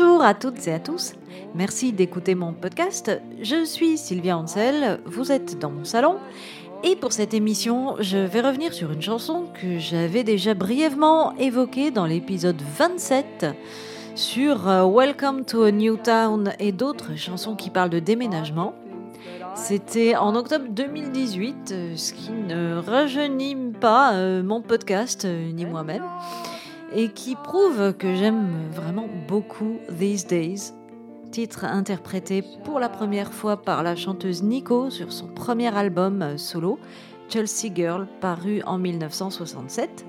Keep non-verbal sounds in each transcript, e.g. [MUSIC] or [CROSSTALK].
Bonjour à toutes et à tous. Merci d'écouter mon podcast. Je suis Sylvia Ansel, vous êtes dans mon salon. Et pour cette émission, je vais revenir sur une chanson que j'avais déjà brièvement évoquée dans l'épisode 27 sur euh, Welcome to a New Town et d'autres chansons qui parlent de déménagement. C'était en octobre 2018, euh, ce qui ne rajeunit pas euh, mon podcast ni moi-même et qui prouve que j'aime vraiment beaucoup These Days, titre interprété pour la première fois par la chanteuse Nico sur son premier album solo, Chelsea Girl, paru en 1967,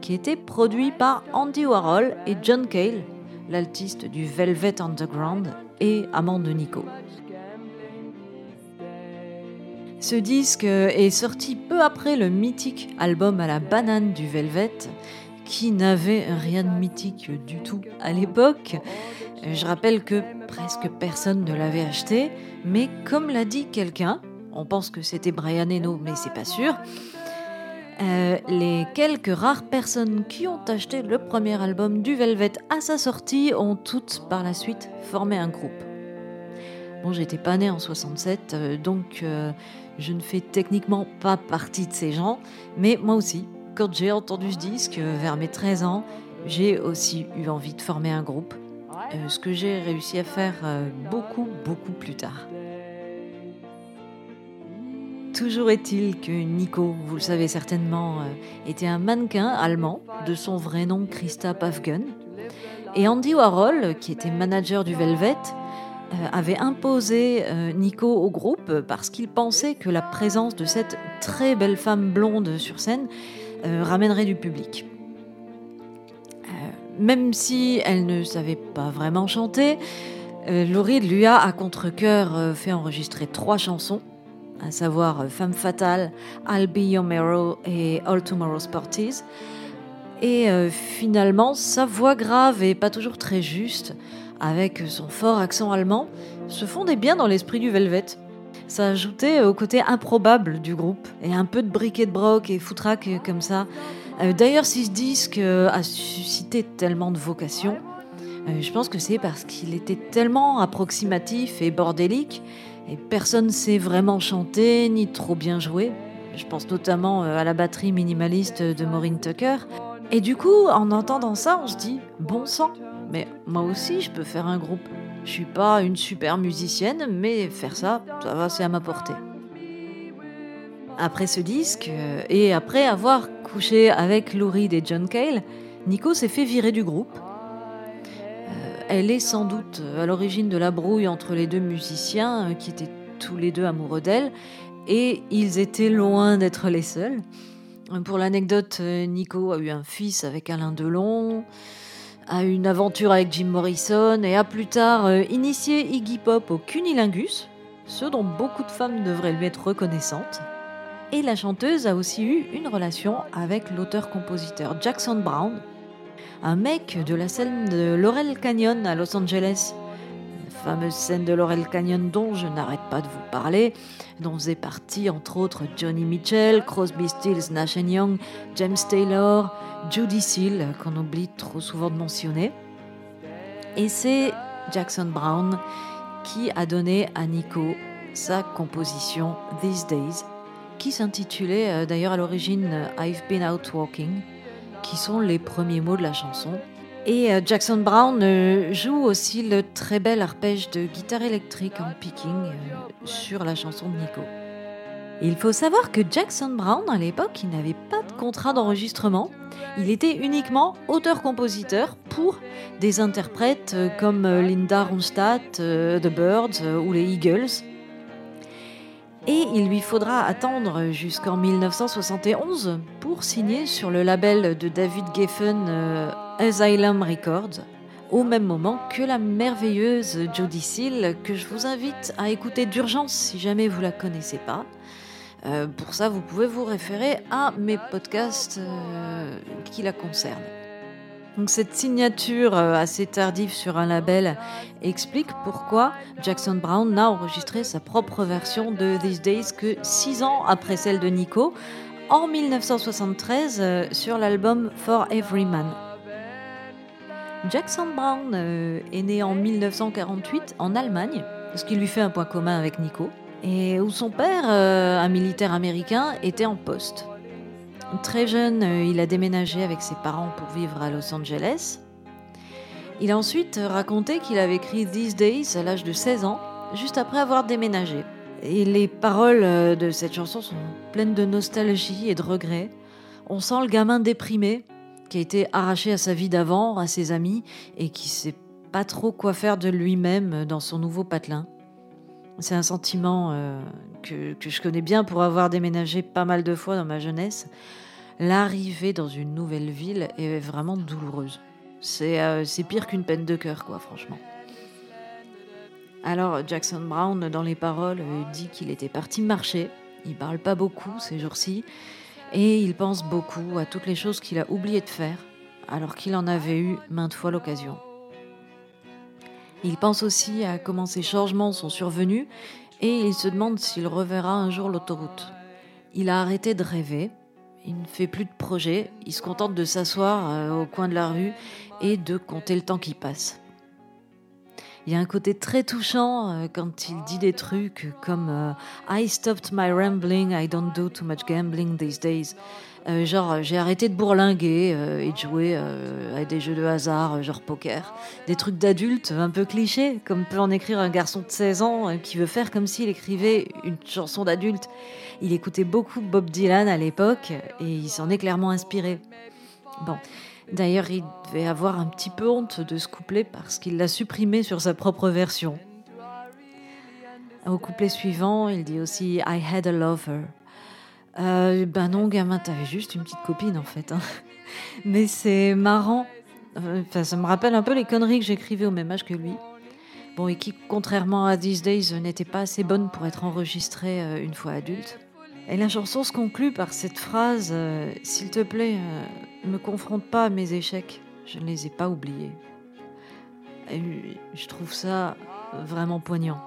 qui était produit par Andy Warhol et John Cale, l'altiste du Velvet Underground et amant de Nico. Ce disque est sorti peu après le mythique album à la banane du Velvet qui n'avait rien de mythique du tout à l'époque. Je rappelle que presque personne ne l'avait acheté, mais comme l'a dit quelqu'un, on pense que c'était Brian Eno, mais c'est pas sûr. Euh, les quelques rares personnes qui ont acheté le premier album du Velvet à sa sortie ont toutes par la suite formé un groupe. Bon, j'étais pas née en 67, euh, donc euh, je ne fais techniquement pas partie de ces gens, mais moi aussi, quand j'ai entendu ce disque, euh, vers mes 13 ans, j'ai aussi eu envie de former un groupe, euh, ce que j'ai réussi à faire euh, beaucoup, beaucoup plus tard. Toujours est-il que Nico, vous le savez certainement, était un mannequin allemand de son vrai nom Christa Pafgen. Et Andy Warhol, qui était manager du Velvet, avait imposé Nico au groupe parce qu'il pensait que la présence de cette très belle femme blonde sur scène euh, ramènerait du public. Euh, même si elle ne savait pas vraiment chanter, euh, Laurie lui a à contre-coeur fait enregistrer trois chansons, à savoir Femme fatale, I'll Be Your Mirror et All Tomorrow's Parties. Et finalement, sa voix grave et pas toujours très juste, avec son fort accent allemand, se fondait bien dans l'esprit du Velvet. Ça ajoutait au côté improbable du groupe et un peu de briquet de broc et foutraque comme ça. Euh, d'ailleurs, si ce disque euh, a suscité tellement de vocations, euh, je pense que c'est parce qu'il était tellement approximatif et bordélique et personne ne sait vraiment chanter ni trop bien jouer. Je pense notamment à la batterie minimaliste de Maureen Tucker. Et du coup, en entendant ça, on se dit bon sang, mais moi aussi je peux faire un groupe. Je suis pas une super musicienne, mais faire ça, ça va, c'est à ma portée. Après ce disque, euh, et après avoir couché avec Lou et John Cale, Nico s'est fait virer du groupe. Euh, elle est sans doute à l'origine de la brouille entre les deux musiciens, euh, qui étaient tous les deux amoureux d'elle, et ils étaient loin d'être les seuls. Pour l'anecdote, Nico a eu un fils avec Alain Delon a une aventure avec Jim Morrison et a plus tard euh, initié Iggy Pop au cunilingus, ce dont beaucoup de femmes devraient lui être reconnaissantes. Et la chanteuse a aussi eu une relation avec l'auteur-compositeur Jackson Brown, un mec de la scène de Laurel Canyon à Los Angeles, fameuse scène de Laurel Canyon dont je n'arrête pas de vous parler, dont faisait partie entre autres Johnny Mitchell, Crosby, Stills, Nash Young, James Taylor, Judy Seal, qu'on oublie trop souvent de mentionner. Et c'est Jackson Brown qui a donné à Nico sa composition These Days, qui s'intitulait euh, d'ailleurs à l'origine I've Been Out Walking, qui sont les premiers mots de la chanson. Et euh, Jackson Brown euh, joue aussi le très bel arpège de guitare électrique en picking euh, sur la chanson de Nico. il faut savoir que Jackson Brown, à l'époque, il n'avait pas de contrat d'enregistrement. Il était uniquement auteur-compositeur pour des interprètes comme Linda Ronstadt, The Birds ou les Eagles. Et il lui faudra attendre jusqu'en 1971 pour signer sur le label de David Geffen Asylum Records, au même moment que la merveilleuse Jodie Seal, que je vous invite à écouter d'urgence si jamais vous la connaissez pas. Euh, pour ça, vous pouvez vous référer à mes podcasts euh, qui la concernent. Donc cette signature euh, assez tardive sur un label explique pourquoi Jackson Brown n'a enregistré sa propre version de These Days que six ans après celle de Nico, en 1973 sur l'album For Every Man. Jackson Brown euh, est né en 1948 en Allemagne, ce qui lui fait un point commun avec Nico, et où son père, euh, un militaire américain, était en poste. Très jeune, euh, il a déménagé avec ses parents pour vivre à Los Angeles. Il a ensuite raconté qu'il avait écrit These Days à l'âge de 16 ans, juste après avoir déménagé. Et les paroles de cette chanson sont pleines de nostalgie et de regrets. On sent le gamin déprimé, qui a été arraché à sa vie d'avant, à ses amis, et qui sait pas trop quoi faire de lui-même dans son nouveau patelin. C'est un sentiment euh, que, je connais bien pour avoir déménagé pas mal de fois dans ma jeunesse. L'arrivée dans une nouvelle ville est vraiment douloureuse. C'est euh, pire qu'une peine de cœur, quoi, franchement. Alors Jackson Brown, dans les paroles, dit qu'il était parti marcher. Il parle pas beaucoup ces jours-ci, et il pense beaucoup à toutes les choses qu'il a oublié de faire, alors qu'il en avait eu maintes fois l'occasion. Il pense aussi à comment ces changements sont survenus et il se demande s'il reverra un jour l'autoroute. Il a arrêté de rêver, il ne fait plus de projets, il se contente de s'asseoir euh, au coin de la rue et de compter le temps qui passe. Il y a un côté très touchant euh, quand il dit des trucs comme euh, I stopped my rambling, I don't do too much gambling these days. Euh, genre, j'ai arrêté de bourlinguer et de jouer à des jeux de hasard, genre poker. Des trucs d'adultes un peu clichés, comme peut en écrire un garçon de 16 ans qui veut faire comme s'il écrivait une chanson d'adulte. Il écoutait beaucoup Bob Dylan à l'époque et il s'en est clairement inspiré. Bon, D'ailleurs, il devait avoir un petit peu honte de ce couplet parce qu'il l'a supprimé sur sa propre version. Au couplet suivant, il dit aussi I had a lover. Euh, ben non, gamin, t'avais juste une petite copine en fait. Hein. [LAUGHS] Mais c'est marrant. Enfin, ça me rappelle un peu les conneries que j'écrivais au même âge que lui. Bon, et qui, contrairement à These Days, n'était pas assez bonne pour être enregistrée euh, une fois adulte. Et la chanson se conclut par cette phrase euh, S'il te plaît, ne me confronte pas à mes échecs, je ne les ai pas oubliés. je trouve ça vraiment poignant.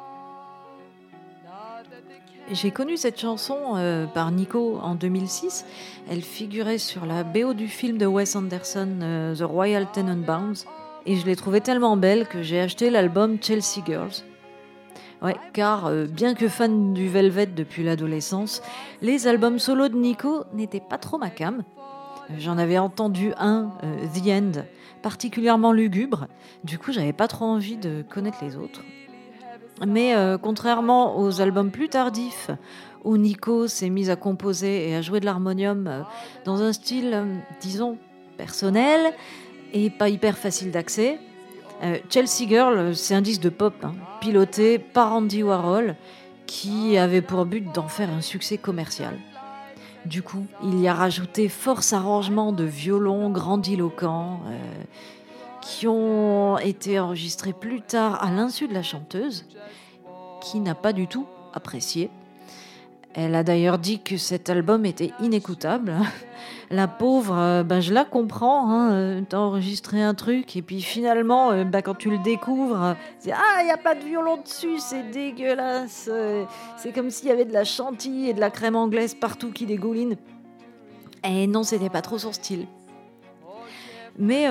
J'ai connu cette chanson euh, par Nico en 2006. Elle figurait sur la BO du film de Wes Anderson, euh, The Royal Tenenbaums, et je l'ai trouvée tellement belle que j'ai acheté l'album Chelsea Girls. Ouais, car euh, bien que fan du Velvet depuis l'adolescence, les albums solo de Nico n'étaient pas trop ma cam. J'en avais entendu un, euh, The End, particulièrement lugubre. Du coup, j'avais pas trop envie de connaître les autres. Mais euh, contrairement aux albums plus tardifs, où Nico s'est mis à composer et à jouer de l'harmonium euh, dans un style, disons, personnel et pas hyper facile d'accès, Chelsea Girl, c'est un disque de pop, hein, piloté par Andy Warhol, qui avait pour but d'en faire un succès commercial. Du coup, il y a rajouté force arrangements de violons grandiloquents euh, qui ont été enregistrés plus tard à l'insu de la chanteuse, qui n'a pas du tout apprécié. Elle a d'ailleurs dit que cet album était inécoutable. [LAUGHS] La pauvre, euh, ben je la comprends. Hein, euh, T'as enregistré un truc et puis finalement, euh, ben quand tu le découvres, c'est ah, il n'y a pas de violon dessus, c'est dégueulasse. C'est comme s'il y avait de la chantilly et de la crème anglaise partout qui dégouline. Et non, c'était pas trop son style. Mais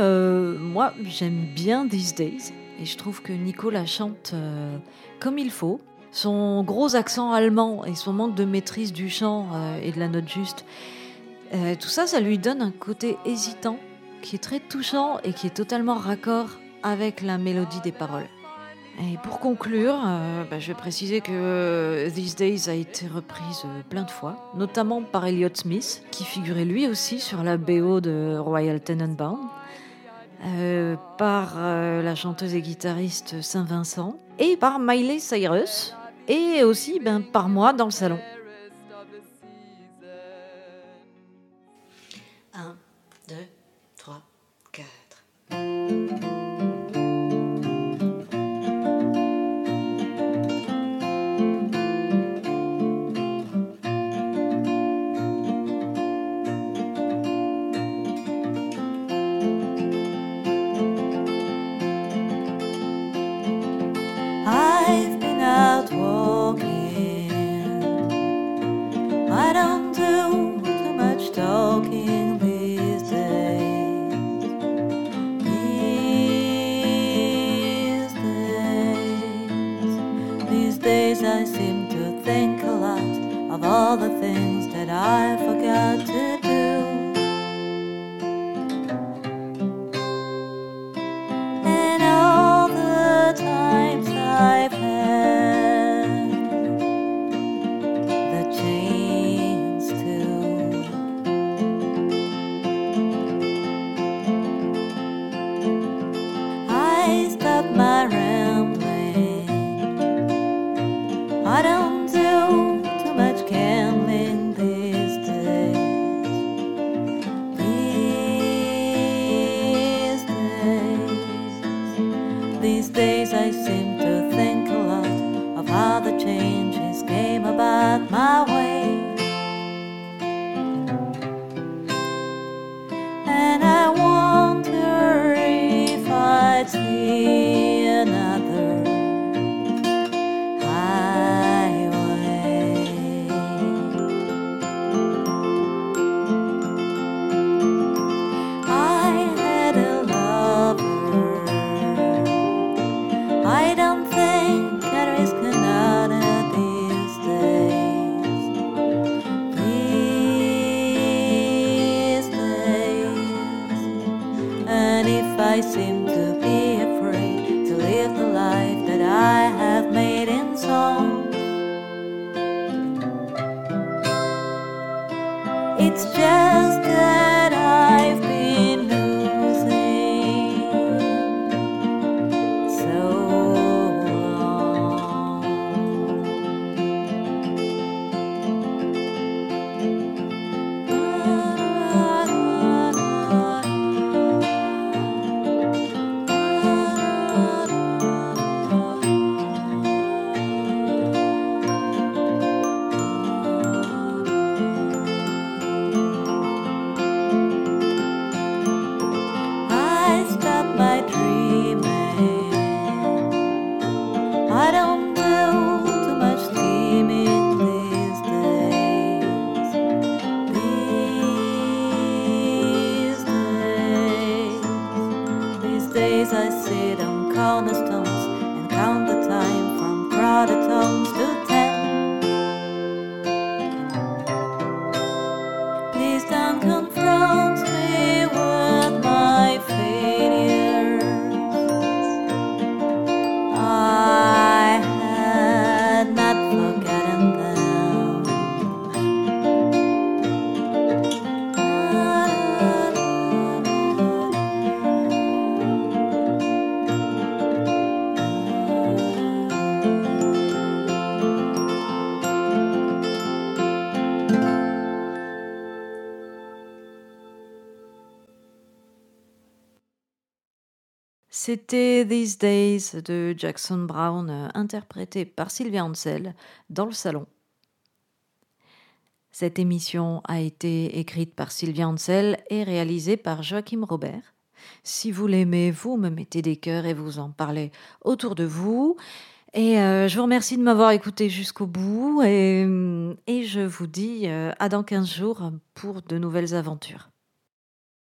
moi, j'aime bien These Days et je trouve que Nico la chante comme il faut. Son gros accent allemand et son manque de maîtrise du chant euh, et de la note juste, euh, tout ça, ça lui donne un côté hésitant qui est très touchant et qui est totalement raccord avec la mélodie des paroles. Et pour conclure, euh, bah, je vais préciser que These Days a été reprise plein de fois, notamment par Elliott Smith, qui figurait lui aussi sur la BO de Royal Tenenbaum, par la chanteuse et guitariste Saint-Vincent, et par Miley Cyrus, et aussi ben, par moi dans le salon. I forgot days I sit on cornerstones C'était These Days de Jackson Brown, interprété par Sylvia Ansel dans le salon. Cette émission a été écrite par Sylvia Ansel et réalisée par Joachim Robert. Si vous l'aimez, vous me mettez des cœurs et vous en parlez autour de vous. Et euh, je vous remercie de m'avoir écouté jusqu'au bout et, et je vous dis euh, à dans 15 jours pour de nouvelles aventures.